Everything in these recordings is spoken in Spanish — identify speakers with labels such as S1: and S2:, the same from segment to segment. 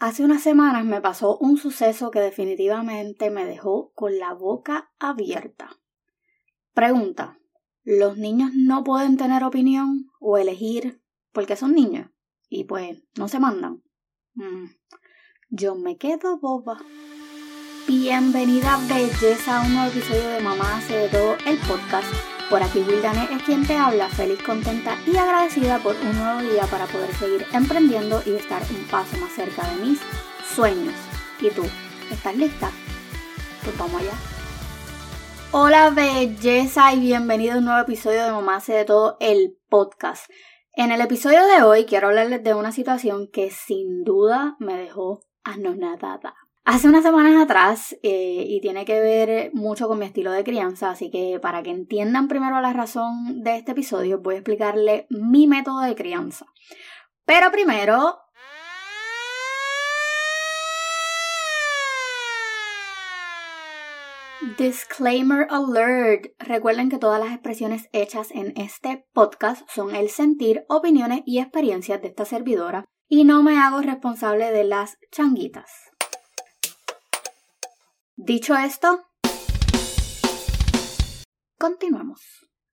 S1: Hace unas semanas me pasó un suceso que definitivamente me dejó con la boca abierta. Pregunta, ¿los niños no pueden tener opinión o elegir porque son niños? Y pues no se mandan. Mm, yo me quedo boba. Bienvenida belleza a un nuevo episodio de Mamá hace de todo el podcast por aquí Wildane es quien te habla, feliz, contenta y agradecida por un nuevo día para poder seguir emprendiendo y estar un paso más cerca de mis sueños. ¿Y tú? ¿Estás lista? Pues vamos allá. Hola belleza y bienvenido a un nuevo episodio de Mamá hace de todo el podcast. En el episodio de hoy quiero hablarles de una situación que sin duda me dejó anonadada. Hace unas semanas atrás, eh, y tiene que ver mucho con mi estilo de crianza, así que para que entiendan primero la razón de este episodio, voy a explicarle mi método de crianza. Pero primero... Disclaimer alert. Recuerden que todas las expresiones hechas en este podcast son el sentir, opiniones y experiencias de esta servidora y no me hago responsable de las changuitas. Dicho esto, continuamos.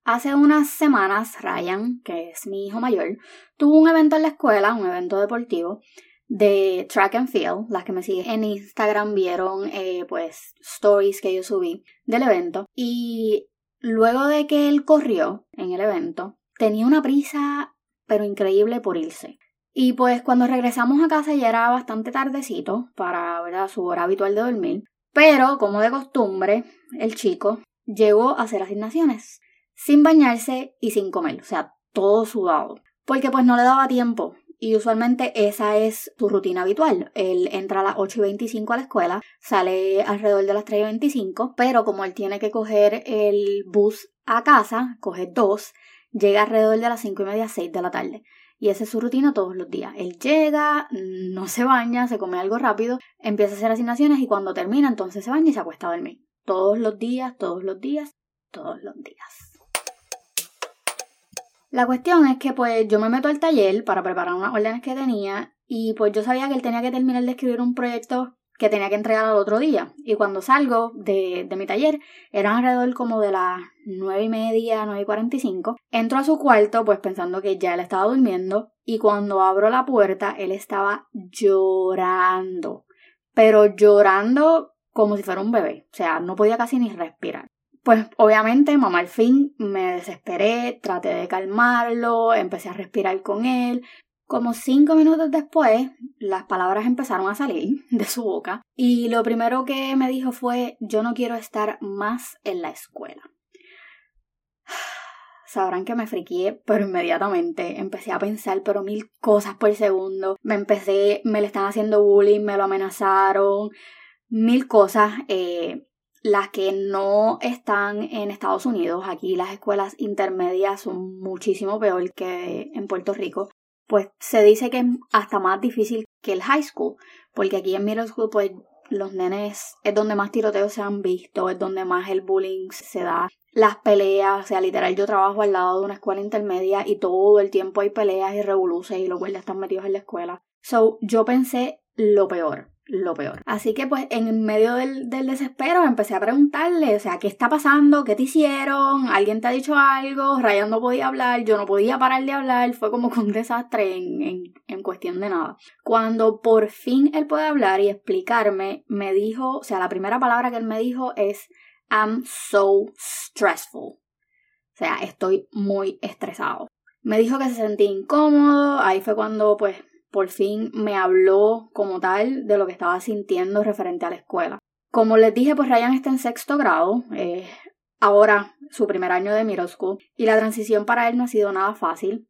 S1: Hace unas semanas, Ryan, que es mi hijo mayor, tuvo un evento en la escuela, un evento deportivo de track and field. Las que me siguen en Instagram vieron, eh, pues, stories que yo subí del evento. Y luego de que él corrió en el evento, tenía una prisa, pero increíble por irse. Y pues cuando regresamos a casa ya era bastante tardecito para ¿verdad? su hora habitual de dormir. Pero, como de costumbre, el chico llegó a hacer asignaciones sin bañarse y sin comer, o sea, todo sudado, porque pues no le daba tiempo. Y usualmente esa es su rutina habitual. Él entra a las 8 y 25 a la escuela, sale alrededor de las 3 y 25, pero como él tiene que coger el bus a casa, coge dos, llega alrededor de las 5 y media, 6 de la tarde. Y esa es su rutina todos los días. Él llega, no se baña, se come algo rápido, empieza a hacer asignaciones y cuando termina entonces se baña y se acuesta a dormir. Todos los días, todos los días, todos los días. La cuestión es que pues yo me meto al taller para preparar unas órdenes que tenía y pues yo sabía que él tenía que terminar de escribir un proyecto que tenía que entregar al otro día. Y cuando salgo de, de mi taller, eran alrededor como de las nueve y media, nueve y cuarenta y cinco. Entro a su cuarto, pues pensando que ya él estaba durmiendo, y cuando abro la puerta, él estaba llorando. Pero llorando como si fuera un bebé. O sea, no podía casi ni respirar. Pues obviamente, mamá al fin me desesperé, traté de calmarlo, empecé a respirar con él, como cinco minutos después, las palabras empezaron a salir de su boca y lo primero que me dijo fue yo no quiero estar más en la escuela. Sabrán que me friqué, pero inmediatamente empecé a pensar, pero mil cosas por segundo. Me empecé, me le están haciendo bullying, me lo amenazaron, mil cosas. Eh, las que no están en Estados Unidos, aquí las escuelas intermedias son muchísimo peor que en Puerto Rico pues se dice que es hasta más difícil que el high school, porque aquí en middle school pues los nenes es donde más tiroteos se han visto, es donde más el bullying se da, las peleas, o sea, literal yo trabajo al lado de una escuela intermedia y todo el tiempo hay peleas y revoluciones y los guardias están metidos en la escuela. So, yo pensé lo peor lo peor. Así que pues en medio del, desespero empecé a preguntarle, o sea, ¿qué está pasando? ¿Qué te hicieron? ¿Alguien te ha dicho algo? Ryan no podía hablar, yo no podía parar de hablar, fue como un desastre en, en, en cuestión de nada. Cuando por fin él puede hablar y explicarme, me dijo, o sea, la primera palabra que él me dijo es, I'm so stressful. O sea, estoy muy estresado. Me dijo que se sentía incómodo, ahí fue cuando pues por fin me habló como tal de lo que estaba sintiendo referente a la escuela. Como les dije, pues Ryan está en sexto grado, eh, ahora su primer año de middle school, y la transición para él no ha sido nada fácil.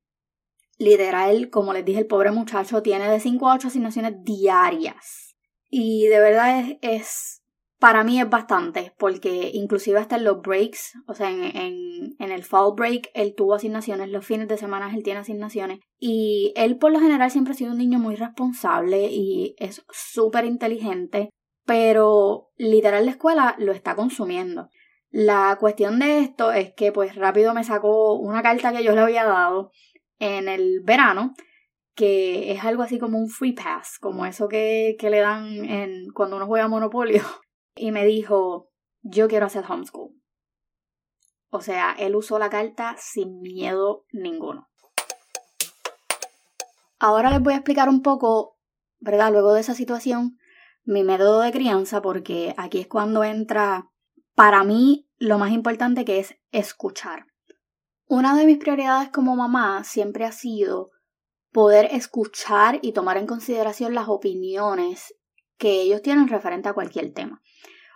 S1: Literal, como les dije, el pobre muchacho tiene de 5 a 8 asignaciones diarias. Y de verdad es, es para mí es bastante, porque inclusive hasta en los breaks, o sea, en, en, el fall break, él tuvo asignaciones, los fines de semana él tiene asignaciones, y él por lo general siempre ha sido un niño muy responsable y es súper inteligente, pero literal la escuela lo está consumiendo. La cuestión de esto es que pues rápido me sacó una carta que yo le había dado en el verano, que es algo así como un free pass, como eso que, que le dan en, cuando uno juega Monopolio. Y me dijo, yo quiero hacer homeschool. O sea, él usó la carta sin miedo ninguno. Ahora les voy a explicar un poco, ¿verdad? Luego de esa situación, mi método de crianza, porque aquí es cuando entra, para mí, lo más importante que es escuchar. Una de mis prioridades como mamá siempre ha sido poder escuchar y tomar en consideración las opiniones que ellos tienen referente a cualquier tema.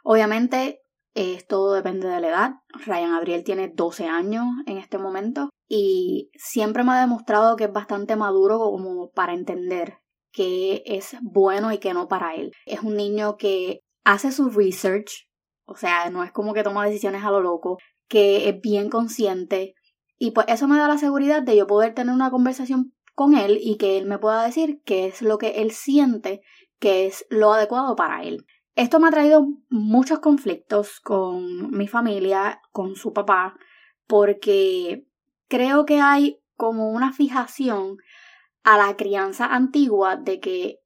S1: Obviamente, todo depende de la edad. Ryan Gabriel tiene 12 años en este momento y siempre me ha demostrado que es bastante maduro como para entender que es bueno y que no para él. Es un niño que hace su research, o sea, no es como que toma decisiones a lo loco, que es bien consciente y pues eso me da la seguridad de yo poder tener una conversación con él y que él me pueda decir qué es lo que él siente que es lo adecuado para él. Esto me ha traído muchos conflictos con mi familia, con su papá, porque creo que hay como una fijación a la crianza antigua de que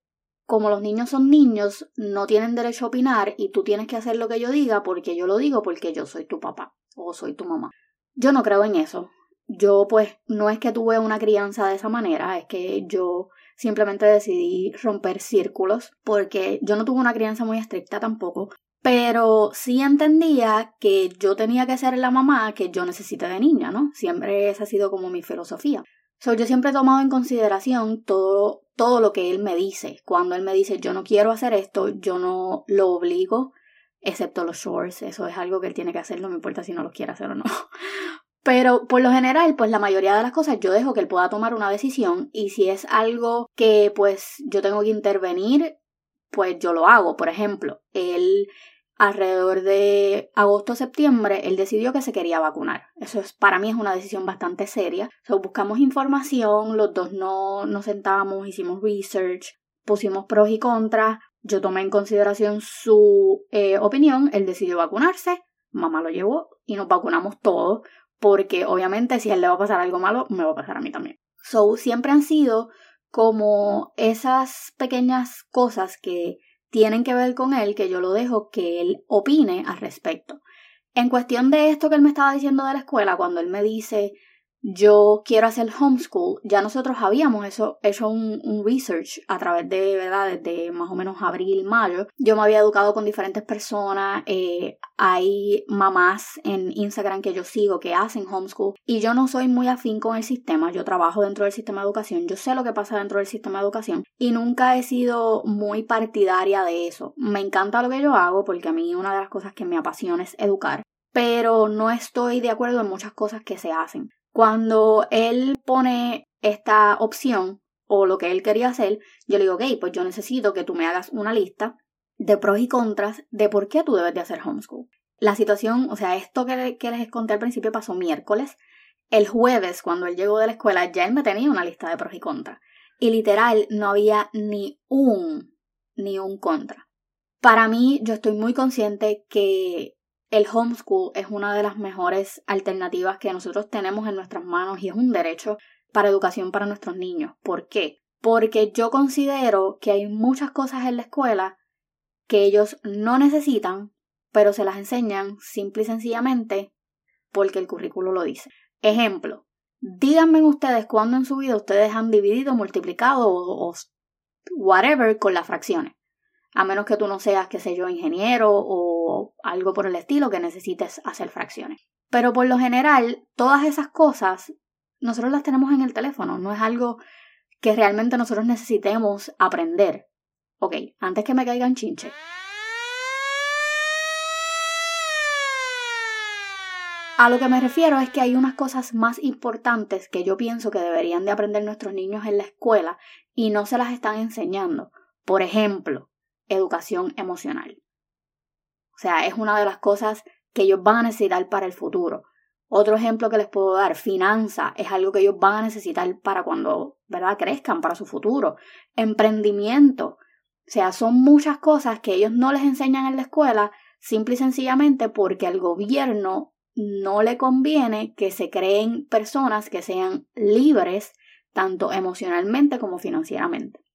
S1: como los niños son niños, no tienen derecho a opinar y tú tienes que hacer lo que yo diga porque yo lo digo porque yo soy tu papá o soy tu mamá. Yo no creo en eso. Yo pues no es que tuve una crianza de esa manera, es que yo simplemente decidí romper círculos porque yo no tuve una crianza muy estricta tampoco, pero sí entendía que yo tenía que ser la mamá que yo necesité de niña, ¿no? Siempre esa ha sido como mi filosofía. So, yo siempre he tomado en consideración todo, todo lo que él me dice. Cuando él me dice yo no quiero hacer esto, yo no lo obligo, excepto los shorts. Eso es algo que él tiene que hacer, no me importa si no lo quiere hacer o no. Pero por lo general, pues la mayoría de las cosas yo dejo que él pueda tomar una decisión y si es algo que pues yo tengo que intervenir, pues yo lo hago. Por ejemplo, él alrededor de agosto-septiembre, él decidió que se quería vacunar. Eso es, para mí es una decisión bastante seria. So, buscamos información, los dos no nos sentamos, hicimos research, pusimos pros y contras. Yo tomé en consideración su eh, opinión, él decidió vacunarse, mamá lo llevó y nos vacunamos todos porque obviamente si a él le va a pasar algo malo, me va a pasar a mí también. So, siempre han sido como esas pequeñas cosas que tienen que ver con él, que yo lo dejo que él opine al respecto. En cuestión de esto que él me estaba diciendo de la escuela, cuando él me dice, yo quiero hacer homeschool, ya nosotros habíamos hecho un, research a través de, ¿verdad? Desde más o menos abril, mayo. Yo me había educado con diferentes personas, eh, hay mamás en Instagram que yo sigo que hacen homeschool y yo no soy muy afín con el sistema, yo trabajo dentro del sistema de educación, yo sé lo que pasa dentro del sistema de educación y nunca he sido muy partidaria de eso. Me encanta lo que yo hago porque a mí una de las cosas que me apasiona es educar, pero no estoy de acuerdo en muchas cosas que se hacen. Cuando él pone esta opción o lo que él quería hacer, yo le digo, ok, pues yo necesito que tú me hagas una lista de pros y contras de por qué tú debes de hacer homeschool. La situación, o sea, esto que, que les conté al principio pasó miércoles. El jueves, cuando él llegó de la escuela, ya él me tenía una lista de pros y contras. Y literal, no había ni un, ni un contra. Para mí, yo estoy muy consciente que el homeschool es una de las mejores alternativas que nosotros tenemos en nuestras manos y es un derecho para educación para nuestros niños. ¿Por qué? Porque yo considero que hay muchas cosas en la escuela que ellos no necesitan, pero se las enseñan simple y sencillamente porque el currículo lo dice. Ejemplo, díganme ustedes cuándo en su vida ustedes han dividido, multiplicado o, whatever con las fracciones a menos que tú no seas, qué sé yo, ingeniero o algo por el estilo que necesites hacer fracciones. Pero por lo general, todas esas cosas nosotros las tenemos en el teléfono, no es algo que realmente nosotros necesitemos aprender. Ok, antes que me caigan chinche. A lo que me refiero es que hay unas cosas más importantes que yo pienso que deberían de aprender nuestros niños en la escuela y no se las están enseñando. Por ejemplo, educación emocional. O sea, es una de las cosas que ellos van a necesitar para el futuro. Otro ejemplo que les puedo dar, finanza, es algo que ellos van a necesitar para cuando, ¿verdad?, crezcan, para su futuro. Emprendimiento. O sea, son muchas cosas que ellos no les enseñan en la escuela, simple y sencillamente porque al gobierno no le conviene que se creen personas que sean libres tanto emocionalmente como financieramente.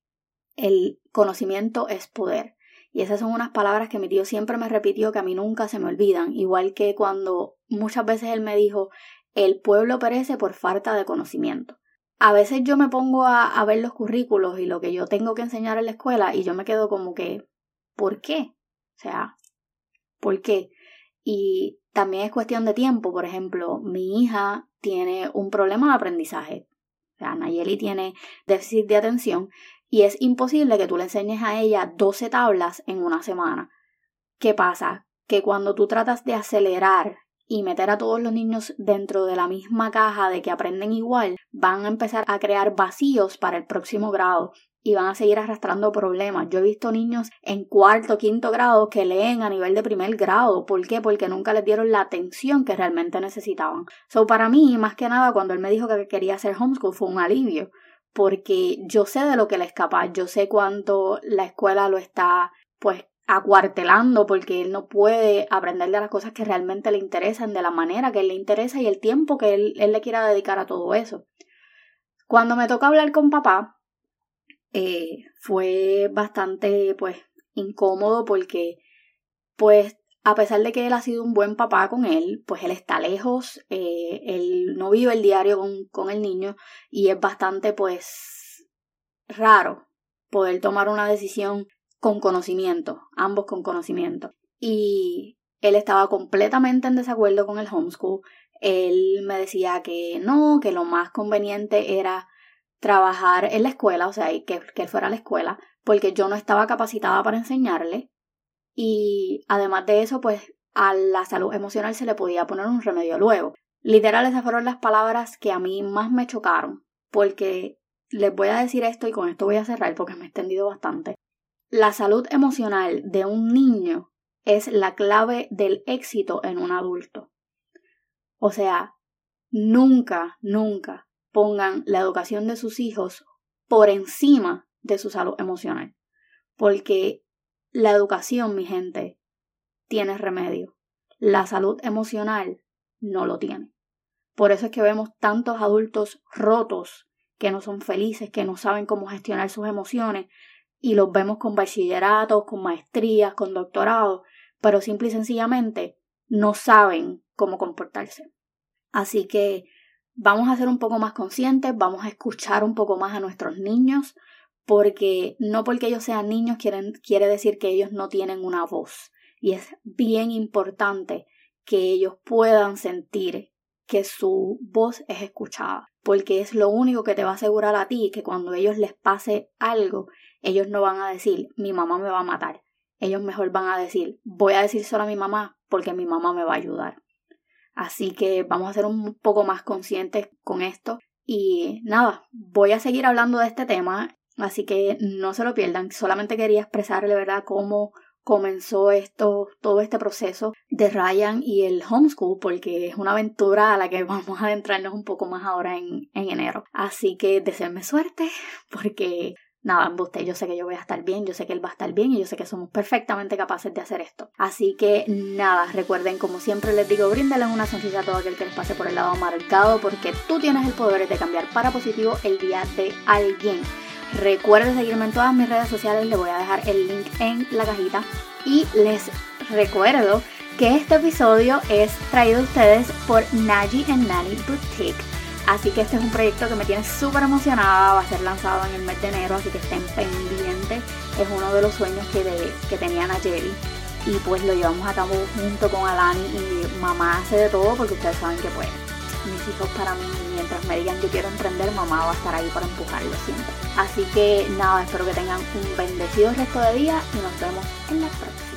S1: El conocimiento es poder. Y esas son unas palabras que mi tío siempre me repitió que a mí nunca se me olvidan, igual que cuando muchas veces él me dijo, el pueblo perece por falta de conocimiento. A veces yo me pongo a, a ver los currículos y lo que yo tengo que enseñar en la escuela y yo me quedo como que, ¿por qué? O sea, ¿por qué? Y también es cuestión de tiempo. Por ejemplo, mi hija tiene un problema de aprendizaje. O sea, Nayeli tiene déficit de atención y es imposible que tú le enseñes a ella 12 tablas en una semana. ¿Qué pasa? Que cuando tú tratas de acelerar y meter a todos los niños dentro de la misma caja de que aprenden igual, van a empezar a crear vacíos para el próximo grado y van a seguir arrastrando problemas. Yo he visto niños en cuarto, quinto grado que leen a nivel de primer grado. ¿Por qué? Porque nunca les dieron la atención que realmente necesitaban. So, para mí, más que nada, cuando él me dijo que quería hacer homeschool, fue un alivio porque yo sé de lo que le es capaz, yo sé cuánto la escuela lo está pues acuartelando porque él no puede aprender de las cosas que realmente le interesan, de la manera que él le interesa y el tiempo que él, le quiera dedicar a todo eso. Cuando me toca hablar con papá, eh, fue bastante pues incómodo porque pues a pesar de que él ha sido un buen papá con él, pues él está lejos, eh, él no vive el diario con, con el niño y es bastante pues raro poder tomar una decisión con conocimiento, ambos con conocimiento. Y él estaba completamente en desacuerdo con el homeschool. Él me decía que no, que lo más conveniente era trabajar en la escuela, o sea, que, que él fuera a la escuela, porque yo no estaba capacitada para enseñarle y además de eso, pues a la salud emocional se le podía poner un remedio luego. Literal, esas fueron las palabras que a mí más me chocaron, porque les voy a decir esto y con esto voy a cerrar porque me he extendido bastante. La salud emocional de un niño es la clave del éxito en un adulto. O sea, nunca, nunca pongan la educación de sus hijos por encima de su salud emocional, porque la educación, mi gente, tiene remedio. La salud emocional no lo tiene. Por eso es que vemos tantos adultos rotos que no son felices, que no saben cómo gestionar sus emociones y los vemos con bachilleratos, con maestrías, con doctorados, pero simple y sencillamente no saben cómo comportarse. Así que vamos a ser un poco más conscientes, vamos a escuchar un poco más a nuestros niños, porque no porque ellos sean niños quiere decir que ellos no tienen una voz. Y es bien importante que ellos puedan sentir que su voz es escuchada, porque es lo único que te va a asegurar a ti que cuando ellos les pase algo, ellos no van a decir mi mamá me va a matar. Ellos mejor van a decir voy a decir solo a mi mamá porque mi mamá me va a ayudar. Así que vamos a ser un poco más conscientes con esto. Y nada, voy a seguir hablando de este tema Así que no se lo pierdan. Solamente quería expresarle, ¿verdad?, cómo comenzó esto, todo este proceso de Ryan y el homeschool, porque es una aventura a la que vamos a adentrarnos un poco más ahora en, en enero. Así que deseenme suerte, porque nada, usted, yo sé que yo voy a estar bien, yo sé que él va a estar bien y yo sé que somos perfectamente capaces de hacer esto. Así que nada, recuerden, como siempre les digo, bríndenle una sonrisa a todo aquel que les pase por el lado amargado, porque tú tienes el poder de cambiar para positivo el día de alguien. Recuerden seguirme en todas mis redes sociales, les voy a dejar el link en la cajita. Y les recuerdo que este episodio es traído a ustedes por Naji and Nani Boutique. Así que este es un proyecto que me tiene súper emocionada, va a ser lanzado en el mes de enero, así que estén pendientes. Es uno de los sueños que, de, que tenía Nayeli y pues lo llevamos a cabo junto con Alani y mamá hace de todo porque ustedes saben que pues mis hijos para mí, mientras me digan yo quiero emprender, mamá va a estar ahí para empujarlo siempre. Así que nada, espero que tengan un bendecido resto de día y nos vemos en la próxima.